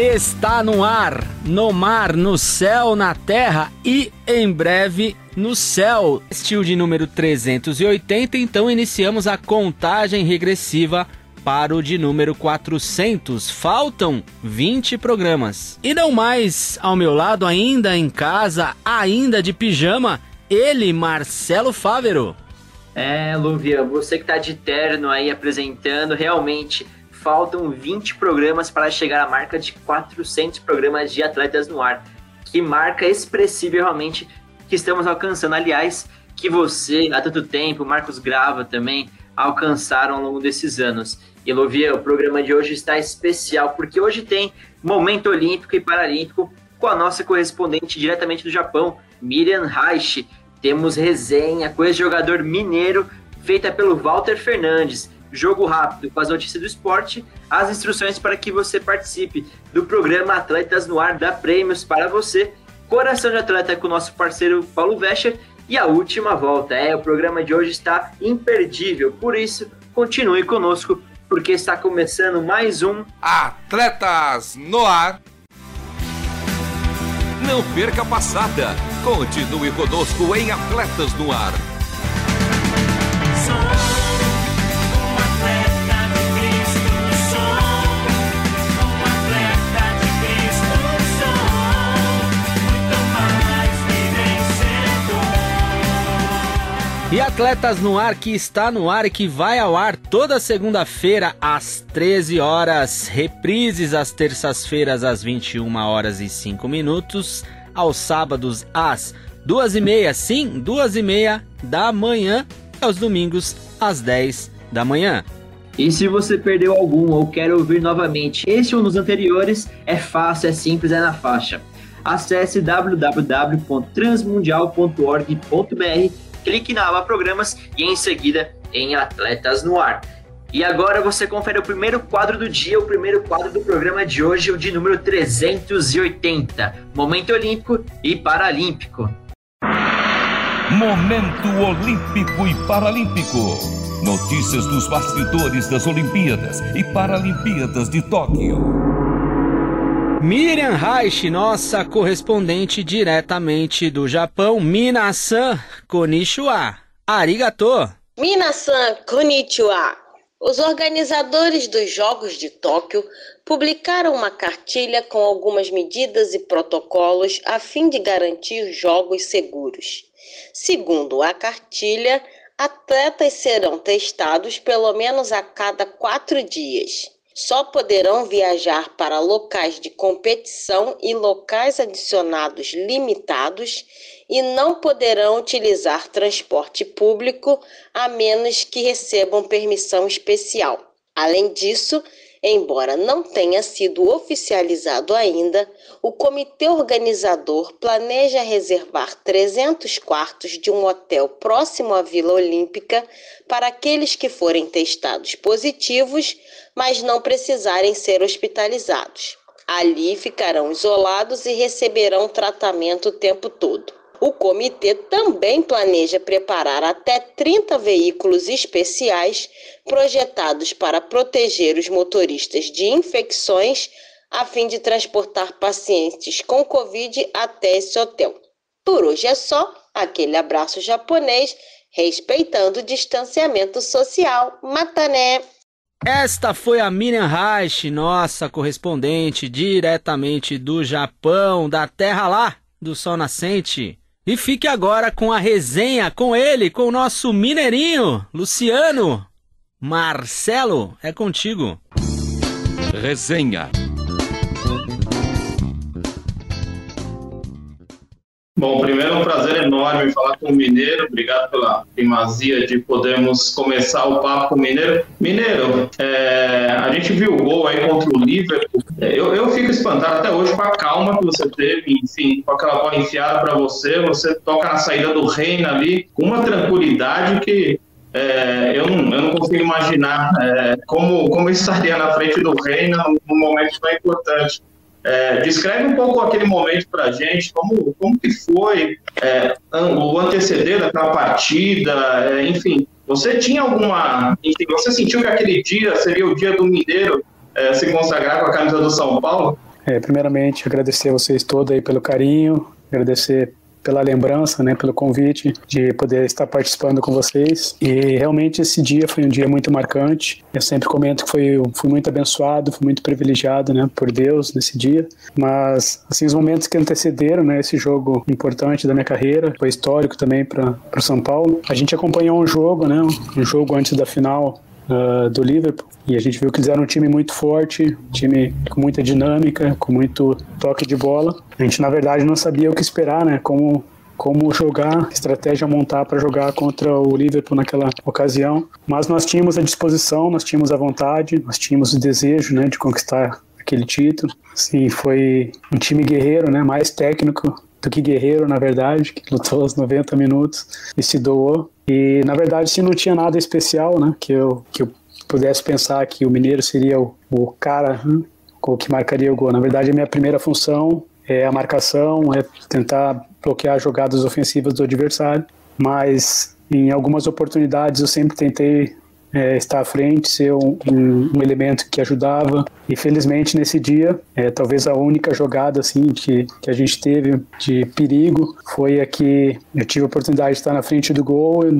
Está no ar, no mar, no céu, na terra e em breve no céu. Estilo de número 380, então iniciamos a contagem regressiva para o de número 400. Faltam 20 programas. E não mais ao meu lado, ainda em casa, ainda de pijama, ele, Marcelo Fávero. É, Luvia, você que tá de terno aí apresentando, realmente faltam 20 programas para chegar à marca de 400 programas de Atletas no Ar. Que marca expressiva realmente que estamos alcançando. Aliás, que você, há tanto tempo, Marcos Grava também, alcançaram ao longo desses anos. E Lovia, o programa de hoje está especial, porque hoje tem momento olímpico e paralímpico com a nossa correspondente diretamente do Japão, Miriam Reich. Temos resenha com esse jogador mineiro, feita pelo Walter Fernandes. Jogo rápido com as notícias do esporte, as instruções para que você participe do programa Atletas no Ar, dá prêmios para você. Coração de Atleta com o nosso parceiro Paulo Vescher. E a última volta. É, o programa de hoje está imperdível. Por isso, continue conosco, porque está começando mais um Atletas no Ar. Não perca a passada. Continue conosco em Atletas no Ar. E Atletas no Ar, que está no ar e que vai ao ar toda segunda-feira às 13 horas. Reprises às terças-feiras às 21 horas e 5 minutos. Aos sábados às 2 e meia, sim, 2 e meia da manhã. E aos domingos às 10 da manhã. E se você perdeu algum ou quer ouvir novamente este ou nos anteriores, é fácil, é simples, é na faixa. Acesse www.transmundial.org.br, clique na aba Programas e em seguida em Atletas no Ar. E agora você confere o primeiro quadro do dia, o primeiro quadro do programa de hoje, o de número 380, Momento Olímpico e Paralímpico. Momento Olímpico e Paralímpico. Notícias dos bastidores das Olimpíadas e Paralimpíadas de Tóquio. Miriam Reich, nossa correspondente diretamente do Japão, Minasan Konnichiwa. Arigato. Minasan Konnichiwa. Os organizadores dos Jogos de Tóquio publicaram uma cartilha com algumas medidas e protocolos a fim de garantir jogos seguros. Segundo a cartilha, atletas serão testados pelo menos a cada quatro dias. Só poderão viajar para locais de competição e locais adicionados limitados e não poderão utilizar transporte público a menos que recebam permissão especial. Além disso, Embora não tenha sido oficializado ainda, o comitê organizador planeja reservar 300 quartos de um hotel próximo à Vila Olímpica para aqueles que forem testados positivos, mas não precisarem ser hospitalizados. Ali ficarão isolados e receberão tratamento o tempo todo. O comitê também planeja preparar até 30 veículos especiais projetados para proteger os motoristas de infecções, a fim de transportar pacientes com Covid até esse hotel. Por hoje é só, aquele abraço japonês, respeitando o distanciamento social. Matané! Esta foi a Miriam Reich, nossa correspondente diretamente do Japão, da terra lá do sol nascente. E fique agora com a resenha com ele, com o nosso mineirinho, Luciano. Marcelo, é contigo. Resenha. Bom, primeiro é um prazer enorme falar com o Mineiro. Obrigado pela primazia de podermos começar o papo com o Mineiro. Mineiro, é, a gente viu o gol aí contra o Liverpool. Fico espantado até hoje com a calma que você teve, enfim, com aquela bola enfiada para você. Você toca na saída do Reino ali com uma tranquilidade que é, eu, não, eu não consigo imaginar é, como, como estaria na frente do Reino num momento tão importante. É, descreve um pouco aquele momento para a gente, como, como que foi é, o anteceder daquela partida, é, enfim, você tinha alguma, enfim, você sentiu que aquele dia seria o dia do Mineiro é, se consagrar com a camisa do São Paulo? É, primeiramente, agradecer a vocês todos aí pelo carinho, agradecer pela lembrança, né, pelo convite de poder estar participando com vocês. E realmente esse dia foi um dia muito marcante. Eu sempre comento que foi, fui muito abençoado, fui muito privilegiado, né, por Deus nesse dia. Mas assim os momentos que antecederam, né, esse jogo importante da minha carreira, foi histórico também para o São Paulo. A gente acompanhou um jogo, né, um jogo antes da final uh, do Liverpool. E a gente viu que eles eram um time muito forte, um time com muita dinâmica, com muito toque de bola. A gente, na verdade, não sabia o que esperar, né? Como como jogar, estratégia montar para jogar contra o Liverpool naquela ocasião. Mas nós tínhamos a disposição, nós tínhamos a vontade, nós tínhamos o desejo, né, de conquistar aquele título. Sim, foi um time guerreiro, né, mais técnico do que guerreiro, na verdade, que lutou os 90 minutos e se doou. E na verdade, se não tinha nada especial, né, que eu que eu pudesse pensar que o Mineiro seria o, o cara né, o que marcaria o gol. Na verdade, a minha primeira função é a marcação, é tentar bloquear jogadas ofensivas do adversário, mas em algumas oportunidades eu sempre tentei é, estar à frente, ser um, um, um, elemento que ajudava. E felizmente nesse dia, é, talvez a única jogada assim que, que a gente teve de perigo foi a que eu tive a oportunidade de estar na frente do gol. Eu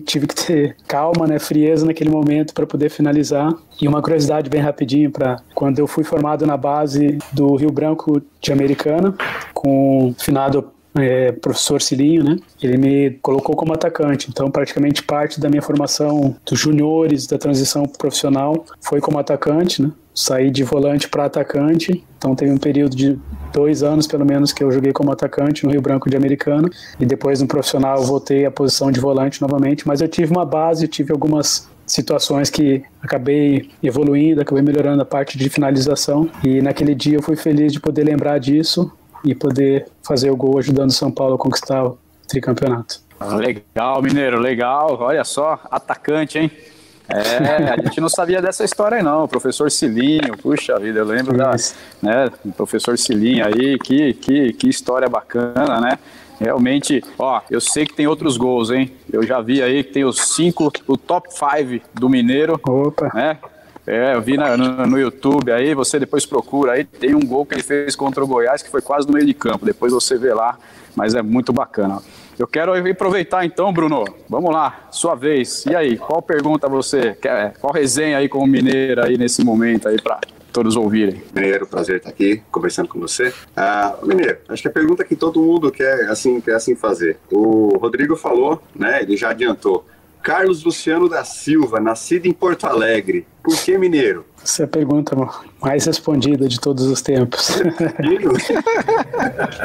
tive que ter calma, né, frieza naquele momento para poder finalizar. E uma curiosidade bem rapidinho para quando eu fui formado na base do Rio Branco de Americana, com o finado é, professor Cilinho, né? Ele me colocou como atacante. Então, praticamente parte da minha formação dos juniores, da transição profissional, foi como atacante, né? Saí de volante para atacante. Então, teve um período de dois anos, pelo menos, que eu joguei como atacante no Rio Branco de Americana. E depois, no profissional, voltei à posição de volante novamente. Mas eu tive uma base, tive algumas situações que acabei evoluindo, acabei melhorando a parte de finalização. E naquele dia eu fui feliz de poder lembrar disso e poder fazer o gol ajudando o São Paulo a conquistar o tricampeonato. Legal, Mineiro, legal. Olha só, atacante, hein? É, a gente não sabia dessa história aí não, o professor Cilinho, puxa vida, eu lembro da, né, do professor Cilinho aí, que, que, que história bacana, né? Realmente, ó, eu sei que tem outros gols, hein? Eu já vi aí que tem os cinco, o top 5 do Mineiro. Opa. Né? É, eu vi na, no, no, YouTube aí, você depois procura aí, tem um gol que ele fez contra o Goiás que foi quase no meio de campo, depois você vê lá, mas é muito bacana. Eu quero aproveitar então, Bruno, vamos lá, sua vez. E aí, qual pergunta você quer, qual resenha aí com o Mineiro aí nesse momento aí para todos ouvirem. Mineiro, prazer estar aqui conversando com você. Ah, Mineiro, acho que a pergunta que todo mundo quer assim, quer assim fazer. O Rodrigo falou, né? Ele já adiantou. Carlos Luciano da Silva, nascido em Porto Alegre. Por que mineiro? Essa é a pergunta mais respondida de todos os tempos.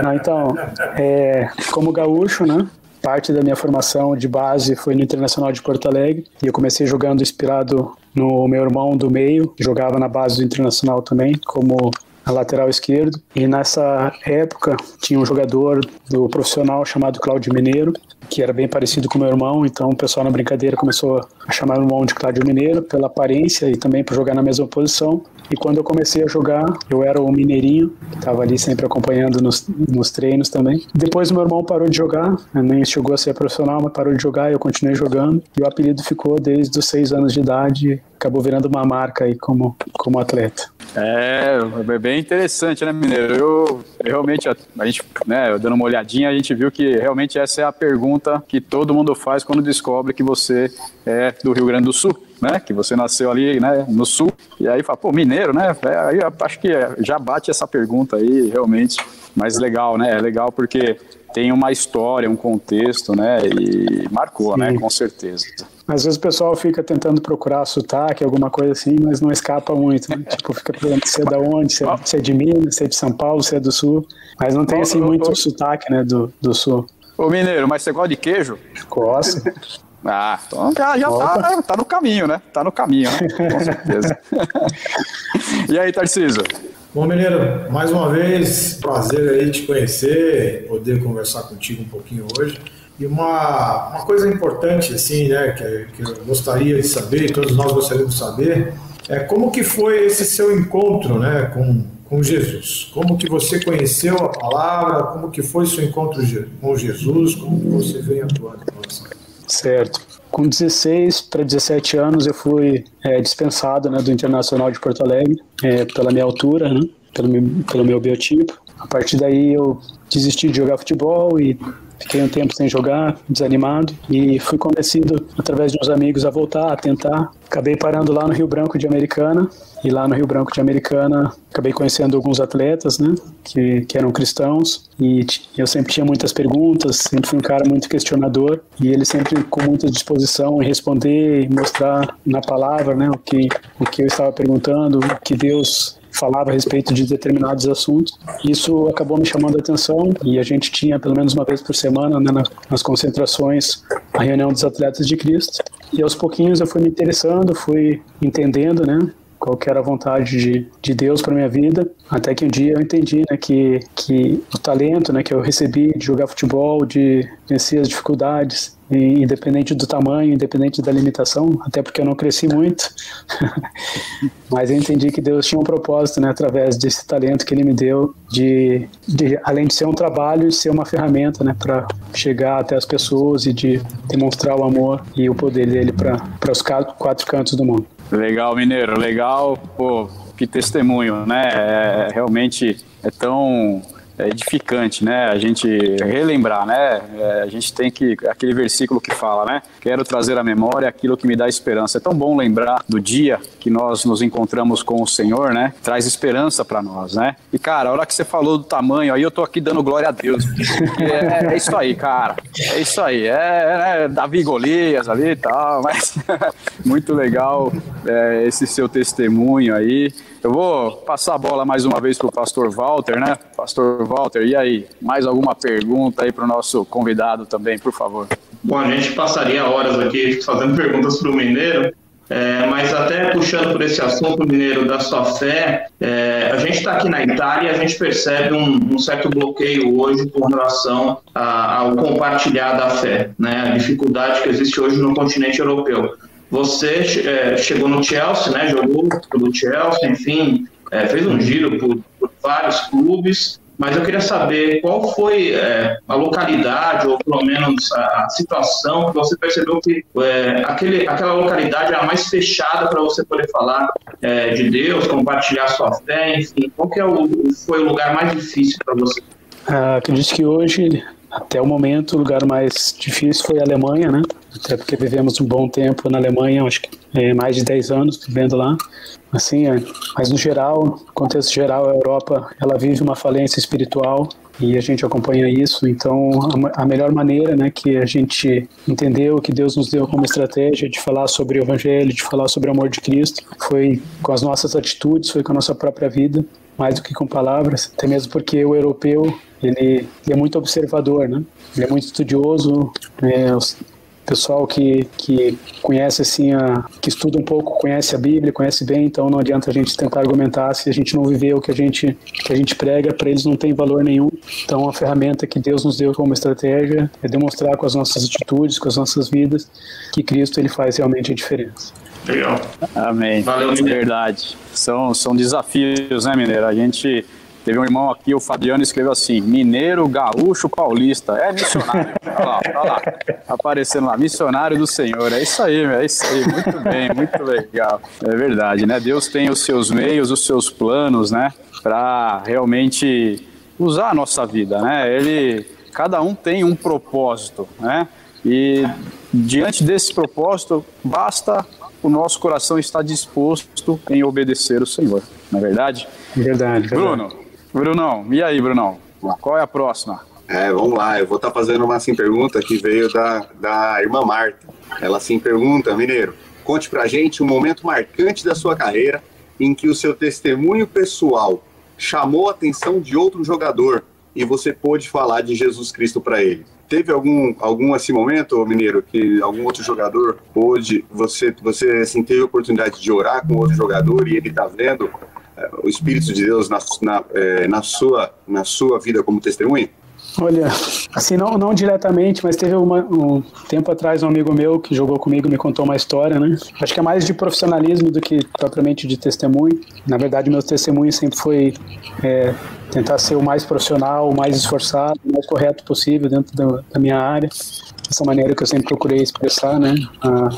Não, então, é, como gaúcho, né? Parte da minha formação de base foi no Internacional de Porto Alegre e eu comecei jogando inspirado no meu irmão do meio, que jogava na base do Internacional também, como a lateral esquerdo. E nessa época tinha um jogador do profissional chamado Cláudio Mineiro, que era bem parecido com meu irmão, então o pessoal na brincadeira começou a chamar o irmão de Cláudio Mineiro pela aparência e também por jogar na mesma posição. E quando eu comecei a jogar, eu era o mineirinho, que estava ali sempre acompanhando nos, nos treinos também. Depois meu irmão parou de jogar, nem chegou a ser profissional, mas parou de jogar e eu continuei jogando. E o apelido ficou desde os seis anos de idade, acabou virando uma marca aí como, como atleta. É, é bem interessante, né, Mineiro? Eu realmente, a, a gente, né, dando uma olhadinha, a gente viu que realmente essa é a pergunta que todo mundo faz quando descobre que você é do Rio Grande do Sul. Né? Que você nasceu ali, né? No sul. E aí fala, pô, mineiro, né? É, aí acho que já bate essa pergunta aí, realmente. Mas legal, né? É legal porque tem uma história, um contexto, né? E marcou, né? Sim. né? Com certeza. Às vezes o pessoal fica tentando procurar sotaque, alguma coisa assim, mas não escapa muito, né? Tipo, fica perguntando se é da onde, se é, se é, de Minas, se é de São Paulo, se é do Sul. Mas não tem, assim, muito sotaque, né, do, do Sul. Ô, Mineiro, mas você gosta de queijo? Gosto. Ah, então já, já tá, tá, no caminho, né? Tá no caminho, né? Com certeza. e aí, Tarcísio? Bom, Mineiro, mais uma vez, prazer aí te conhecer, poder conversar contigo um pouquinho hoje. E uma, uma coisa importante, assim, né, que, que eu gostaria de saber, e todos nós gostaríamos de saber, é como que foi esse seu encontro, né, com, com Jesus? Como que você conheceu a palavra? Como que foi seu encontro com Jesus? Como que você vem atuando com relação Certo. Com 16 para 17 anos eu fui é, dispensado né, do Internacional de Porto Alegre é, pela minha altura, né, pelo, meu, pelo meu biotipo. A partir daí eu desisti de jogar futebol e Fiquei um tempo sem jogar, desanimado, e fui convencido através de uns amigos a voltar, a tentar. Acabei parando lá no Rio Branco de Americana, e lá no Rio Branco de Americana acabei conhecendo alguns atletas, né, que, que eram cristãos, e eu sempre tinha muitas perguntas, sempre fui um cara muito questionador, e ele sempre com muita disposição em responder e mostrar na palavra, né, o que, o que eu estava perguntando, o que Deus falava a respeito de determinados assuntos. Isso acabou me chamando a atenção e a gente tinha pelo menos uma vez por semana né, nas concentrações a reunião dos atletas de Cristo. E aos pouquinhos eu fui me interessando, fui entendendo, né, qual era a vontade de, de Deus para minha vida, até que um dia eu entendi, né, que, que o talento, né, que eu recebi de jogar futebol, de vencer as dificuldades, e independente do tamanho, independente da limitação, até porque eu não cresci muito, mas eu entendi que Deus tinha um propósito, né, através desse talento que Ele me deu, de, de além de ser um trabalho, ser uma ferramenta, né, para chegar até as pessoas e de demonstrar o amor e o poder dele para os quatro cantos do mundo. Legal, Mineiro, legal. Pô, que testemunho, né? É, realmente é tão edificante, né? A gente relembrar, né? É, a gente tem que aquele versículo que fala, né? Quero trazer à memória aquilo que me dá esperança. É tão bom lembrar do dia que nós nos encontramos com o Senhor, né? Traz esperança para nós, né? E cara, a hora que você falou do tamanho, aí eu tô aqui dando glória a Deus. É, é isso aí, cara. É isso aí. É, é Davi Golias ali e tal, mas muito legal é, esse seu testemunho aí. Eu vou passar a bola mais uma vez para o pastor Walter, né? Pastor Walter, e aí? Mais alguma pergunta aí para o nosso convidado também, por favor? Bom, a gente passaria horas aqui fazendo perguntas para o Mineiro, é, mas até puxando por esse assunto, Mineiro, da sua fé, é, a gente está aqui na Itália e a gente percebe um, um, certo bloqueio hoje com relação a, ao compartilhar da fé, né? A dificuldade que existe hoje no continente europeu. Você é, chegou no Chelsea, né? Jogou pelo Chelsea, enfim, é, fez um giro por, por, vários clubes. Mas eu queria saber qual foi é, a localidade, ou pelo menos a, a situação que você percebeu que aquele, aquela localidade era mais fechada para você poder falar de Deus, compartilhar sua fé, enfim. Qual que é o, foi o lugar mais difícil para você? Ah, acredito que hoje até o momento, o lugar mais difícil foi a Alemanha, né? Até porque vivemos um bom tempo na Alemanha, acho que é, mais de 10 anos vivendo lá. Assim, é, mas no geral, no contexto geral, a Europa, ela vive uma falência espiritual e a gente acompanha isso. Então, a, a melhor maneira, né, que a gente entendeu, que Deus nos deu como estratégia de falar sobre o Evangelho, de falar sobre o amor de Cristo, foi com as nossas atitudes, foi com a nossa própria vida mais do que com palavras, até mesmo porque o europeu ele, ele é muito observador, né? Ele é muito estudioso, é, o pessoal que, que conhece assim, a, que estuda um pouco, conhece a Bíblia, conhece bem, então não adianta a gente tentar argumentar se a gente não viver o que a gente, que a gente prega, para eles não tem valor nenhum. Então a ferramenta que Deus nos deu como estratégia é demonstrar com as nossas atitudes, com as nossas vidas, que Cristo ele faz realmente a diferença. Legal. Amém. Valeu, Mineiro. Verdade. São, são desafios, né, Mineiro? A gente teve um irmão aqui, o Fabiano, escreveu assim: Mineiro, gaúcho, paulista. É missionário. olha lá, olha lá. Aparecendo lá, missionário do Senhor. É isso aí, é isso aí. Muito bem, muito legal. É verdade, né? Deus tem os seus meios, os seus planos, né? Para realmente usar a nossa vida, né? Ele, cada um tem um propósito, né? E diante desse propósito, basta o nosso coração está disposto em obedecer o Senhor, não é verdade? Verdade, verdade. Bruno, Brunão, e aí, Brunão? Qual é a próxima? É, vamos lá, eu vou estar tá fazendo uma assim pergunta que veio da, da irmã Marta. Ela assim pergunta, Mineiro, conte pra gente um momento marcante da sua carreira em que o seu testemunho pessoal chamou a atenção de outro jogador e você pôde falar de Jesus Cristo para ele. Teve algum algum assim momento, Mineiro, que algum outro jogador pôde, você você assim teve a oportunidade de orar com outro jogador e ele está vendo o Espírito de Deus na, na, é, na, sua, na sua vida como testemunha? Olha, assim, não, não diretamente, mas teve uma, um tempo atrás um amigo meu que jogou comigo me contou uma história, né? Acho que é mais de profissionalismo do que propriamente de testemunho. Na verdade, meu testemunho sempre foi é, tentar ser o mais profissional, o mais esforçado, o mais correto possível dentro da, da minha área essa maneira que eu sempre procurei expressar, né, a,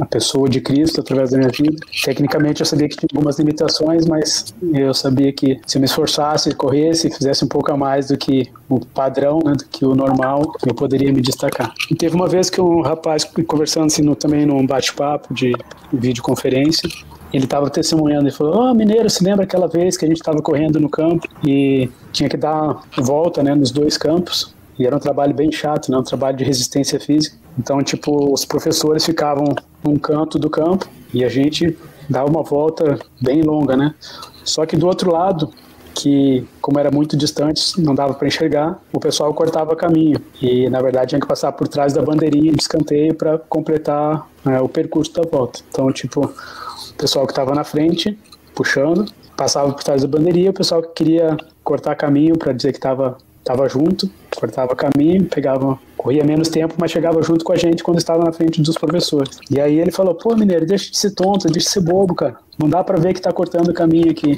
a pessoa de Cristo através da minha vida. Tecnicamente eu sabia que tinha algumas limitações, mas eu sabia que se eu me esforçasse, corresse, fizesse um pouco a mais do que o padrão, né, do que o normal, eu poderia me destacar. E teve uma vez que um rapaz conversando assim, no, também num bate-papo de videoconferência, ele estava testemunhando e falou: oh, Mineiro, se lembra aquela vez que a gente estava correndo no campo e tinha que dar volta né, nos dois campos? E era um trabalho bem chato, né? Um trabalho de resistência física. Então, tipo, os professores ficavam num canto do campo e a gente dava uma volta bem longa, né? Só que do outro lado, que como era muito distante, não dava para enxergar, o pessoal cortava caminho e na verdade tinha que passar por trás da bandeirinha de escanteio para completar é, o percurso da volta. Então, tipo, o pessoal que estava na frente puxando passava por trás da bandeirinha, o pessoal que queria cortar caminho para dizer que estava tava junto, cortava caminho, pegava, corria menos tempo, mas chegava junto com a gente quando estava na frente dos professores. E aí ele falou: pô, Mineiro, deixa de ser tonto, deixa de ser bobo, cara. Não dá para ver que tá cortando caminho aqui.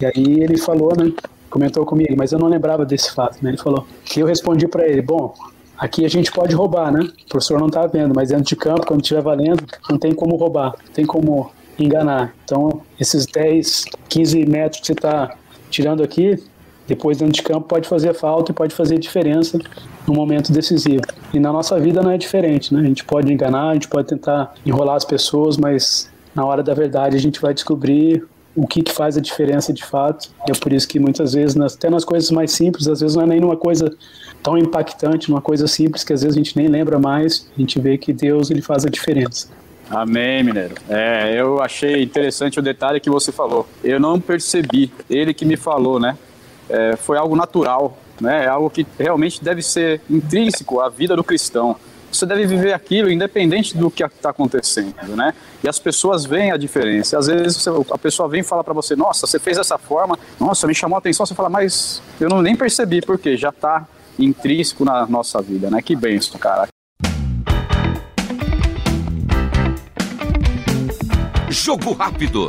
E aí ele falou, né? Comentou comigo, mas eu não lembrava desse fato, né? Ele falou que eu respondi para ele: bom, aqui a gente pode roubar, né? O professor não tá vendo, mas dentro de campo, quando estiver valendo, não tem como roubar, não tem como enganar. Então, esses 10, 15 metros que você tá tirando aqui, depois dentro de campo pode fazer falta e pode fazer diferença no momento decisivo. E na nossa vida não é diferente, né? A gente pode enganar, a gente pode tentar enrolar as pessoas, mas na hora da verdade a gente vai descobrir o que, que faz a diferença de fato. E é por isso que muitas vezes, até nas coisas mais simples, às vezes não é nem uma coisa tão impactante, uma coisa simples que às vezes a gente nem lembra mais, a gente vê que Deus ele faz a diferença. Amém, Mineiro. É, eu achei interessante o detalhe que você falou. Eu não percebi, ele que me falou, né? É, foi algo natural, né? É algo que realmente deve ser intrínseco à vida do cristão. Você deve viver aquilo independente do que está acontecendo, né? E as pessoas veem a diferença. Às vezes você, a pessoa vem e fala para você: Nossa, você fez dessa forma, nossa, me chamou a atenção. Você fala, mas eu não nem percebi, porque já está intrínseco na nossa vida, né? Que benção, cara. Jogo rápido.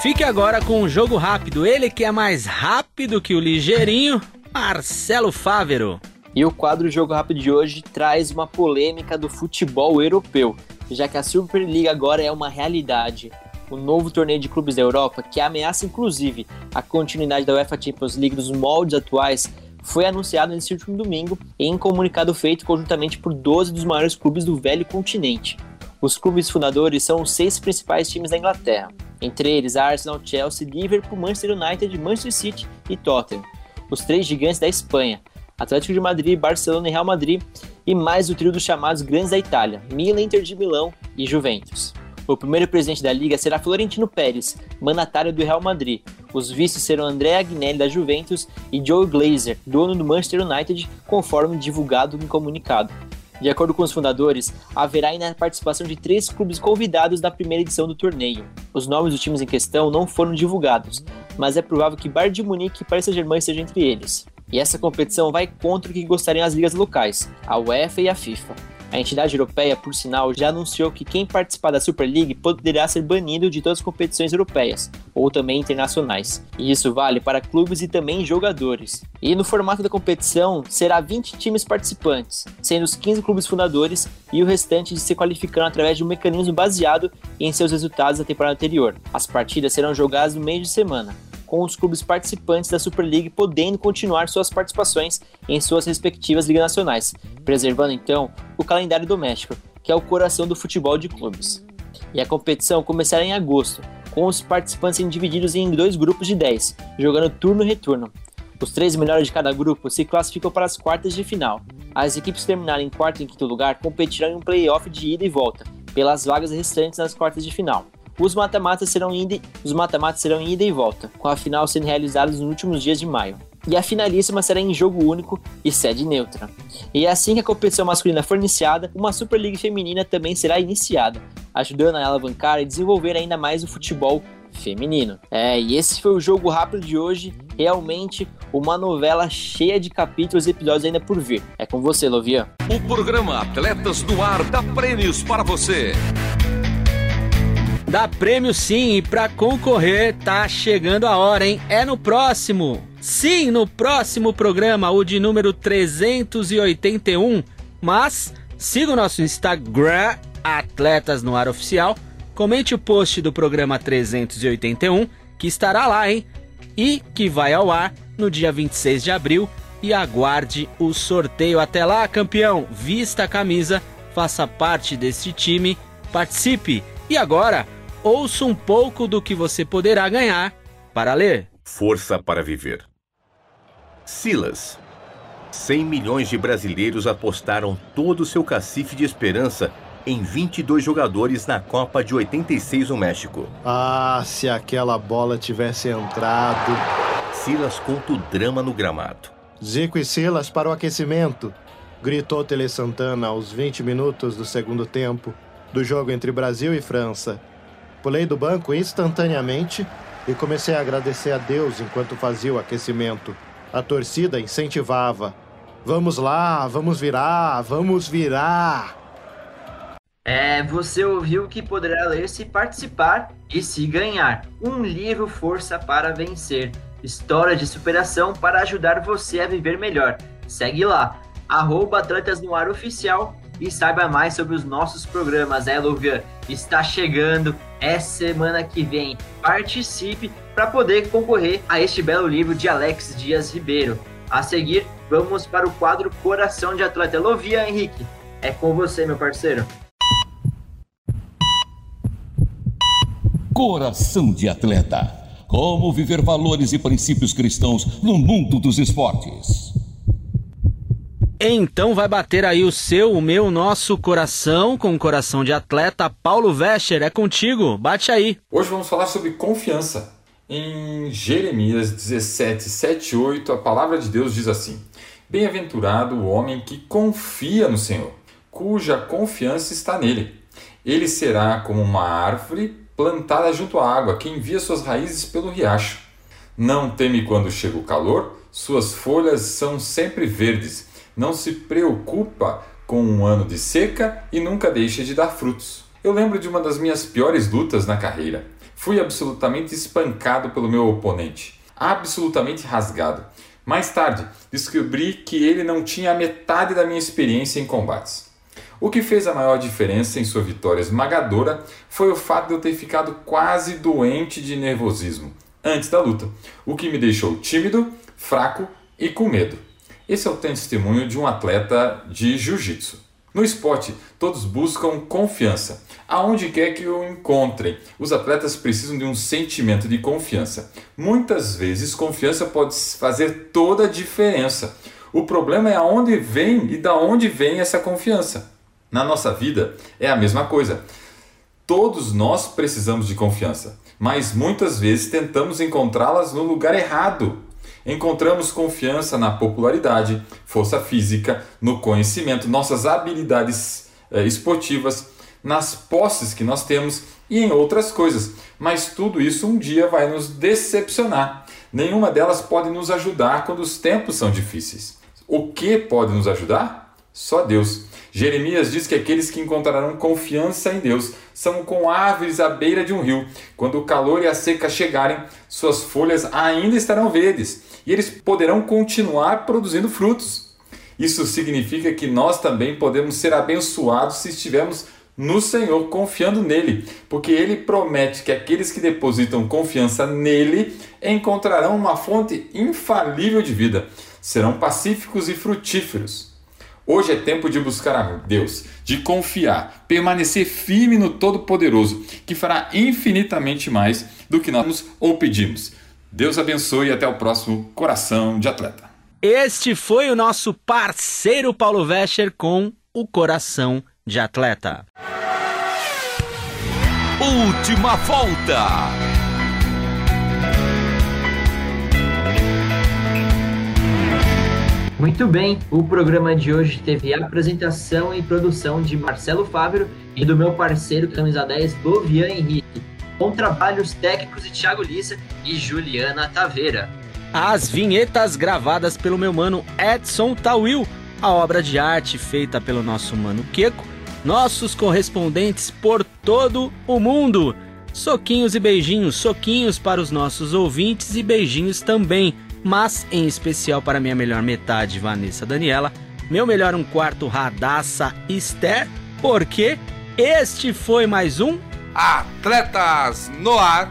Fique agora com um jogo rápido. Ele que é mais rápido que o ligeirinho, Marcelo Fávero. E o quadro Jogo Rápido de hoje traz uma polêmica do futebol europeu, já que a Superliga agora é uma realidade. O novo torneio de clubes da Europa, que ameaça inclusive a continuidade da UEFA Champions League dos moldes atuais, foi anunciado nesse último domingo em comunicado feito conjuntamente por 12 dos maiores clubes do velho continente. Os clubes fundadores são os seis principais times da Inglaterra, entre eles Arsenal, Chelsea, Liverpool, Manchester United, Manchester City e Tottenham. Os três gigantes da Espanha, Atlético de Madrid, Barcelona e Real Madrid, e mais o trio dos chamados grandes da Itália, Milan, Inter de Milão e Juventus. O primeiro presidente da liga será Florentino Pérez, mandatário do Real Madrid. Os vices serão André Agnelli da Juventus e Joe Glazer, dono do Manchester United, conforme divulgado no comunicado. De acordo com os fundadores, haverá ainda a participação de três clubes convidados da primeira edição do torneio. Os nomes dos times em questão não foram divulgados, mas é provável que Bayern de Munique e Paris Saint-Germain estejam entre eles. E essa competição vai contra o que gostariam as ligas locais, a UEFA e a FIFA. A entidade europeia, por sinal, já anunciou que quem participar da Super League poderá ser banido de todas as competições europeias, ou também internacionais. E isso vale para clubes e também jogadores. E no formato da competição, será 20 times participantes, sendo os 15 clubes fundadores e o restante se qualificando através de um mecanismo baseado em seus resultados da temporada anterior. As partidas serão jogadas no meio de semana. Com os clubes participantes da Super League podendo continuar suas participações em suas respectivas ligas nacionais, preservando então o calendário doméstico, que é o coração do futebol de clubes. E a competição começará em agosto, com os participantes sendo divididos em dois grupos de 10, jogando turno e retorno. Os três melhores de cada grupo se classificam para as quartas de final. As equipes terminarem em quarto e quinto lugar competirão em um playoff de ida e volta, pelas vagas restantes nas quartas de final. Os mata-matas serão, ida, os mata serão ida e volta, com a final sendo realizada nos últimos dias de maio. E a finalíssima será em jogo único e sede neutra. E é assim que a competição masculina for iniciada, uma Super League feminina também será iniciada, ajudando a alavancar e desenvolver ainda mais o futebol feminino. É, e esse foi o jogo rápido de hoje. Realmente uma novela cheia de capítulos e episódios ainda por vir. É com você, Lovia. O programa Atletas no Ar dá prêmios para você. Dá prêmio sim, e para concorrer tá chegando a hora, hein? É no próximo. Sim, no próximo programa, o de número 381. Mas siga o nosso Instagram, Atletas no Ar Oficial. Comente o post do programa 381, que estará lá, hein? E que vai ao ar no dia 26 de abril. E aguarde o sorteio. Até lá, campeão! Vista a camisa, faça parte desse time, participe. E agora ouça um pouco do que você poderá ganhar para ler. Força para viver. Silas. 100 milhões de brasileiros apostaram todo o seu cacife de esperança em 22 jogadores na Copa de 86 no México. Ah, se aquela bola tivesse entrado. Silas conta o drama no gramado. Zico e Silas para o aquecimento, gritou Tele Santana aos 20 minutos do segundo tempo do jogo entre Brasil e França. Pulei do banco instantaneamente e comecei a agradecer a Deus enquanto fazia o aquecimento. A torcida incentivava. Vamos lá, vamos virar, vamos virar. É, você ouviu que poderá ler se participar e se ganhar. Um livro Força para Vencer. História de superação para ajudar você a viver melhor. Segue lá, arroba no Ar Oficial e saiba mais sobre os nossos programas. É, Luvian, está chegando, é semana que vem. Participe para poder concorrer a este belo livro de Alex Dias Ribeiro. A seguir, vamos para o quadro Coração de Atleta. Lovia, Henrique, é com você, meu parceiro. Coração de Atleta. Como viver valores e princípios cristãos no mundo dos esportes. Então vai bater aí o seu, o meu, nosso coração com o coração de atleta. Paulo Vescher, é contigo, bate aí. Hoje vamos falar sobre confiança. Em Jeremias 17, 7 8, a palavra de Deus diz assim: Bem-aventurado o homem que confia no Senhor, cuja confiança está nele. Ele será como uma árvore plantada junto à água, que envia suas raízes pelo riacho. Não teme quando chega o calor, suas folhas são sempre verdes não se preocupa com um ano de seca e nunca deixa de dar frutos. Eu lembro de uma das minhas piores lutas na carreira. Fui absolutamente espancado pelo meu oponente, absolutamente rasgado. Mais tarde, descobri que ele não tinha a metade da minha experiência em combates. O que fez a maior diferença em sua vitória esmagadora foi o fato de eu ter ficado quase doente de nervosismo antes da luta, o que me deixou tímido, fraco e com medo. Esse é o testemunho de um atleta de jiu-jitsu. No esporte, todos buscam confiança. Aonde quer que o encontrem, os atletas precisam de um sentimento de confiança. Muitas vezes, confiança pode fazer toda a diferença. O problema é aonde vem e da onde vem essa confiança. Na nossa vida é a mesma coisa. Todos nós precisamos de confiança, mas muitas vezes tentamos encontrá-las no lugar errado encontramos confiança na popularidade, força física, no conhecimento, nossas habilidades eh, esportivas, nas posses que nós temos e em outras coisas. Mas tudo isso um dia vai nos decepcionar. Nenhuma delas pode nos ajudar quando os tempos são difíceis. O que pode nos ajudar? Só Deus. Jeremias diz que aqueles que encontrarão confiança em Deus são com árvores à beira de um rio. Quando o calor e a seca chegarem, suas folhas ainda estarão verdes e eles poderão continuar produzindo frutos. Isso significa que nós também podemos ser abençoados se estivermos no Senhor, confiando nele, porque ele promete que aqueles que depositam confiança nele encontrarão uma fonte infalível de vida, serão pacíficos e frutíferos. Hoje é tempo de buscar a Deus, de confiar, permanecer firme no Todo-Poderoso, que fará infinitamente mais do que nós ou pedimos. Deus abençoe e até o próximo Coração de Atleta. Este foi o nosso parceiro Paulo Vescher com o Coração de Atleta. Última volta. Muito bem, o programa de hoje teve apresentação e produção de Marcelo Fávero e do meu parceiro camisa 10, Bovian Henrique, com trabalhos técnicos de Thiago Lissa e Juliana Taveira. As vinhetas gravadas pelo meu mano Edson Tawil, a obra de arte feita pelo nosso mano Queco, nossos correspondentes por todo o mundo. Soquinhos e beijinhos, soquinhos para os nossos ouvintes e beijinhos também, mas em especial para minha melhor metade, Vanessa Daniela, meu melhor um quarto Radassa Esther, porque este foi mais um Atletas no Ar.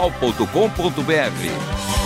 transmundial.com.br.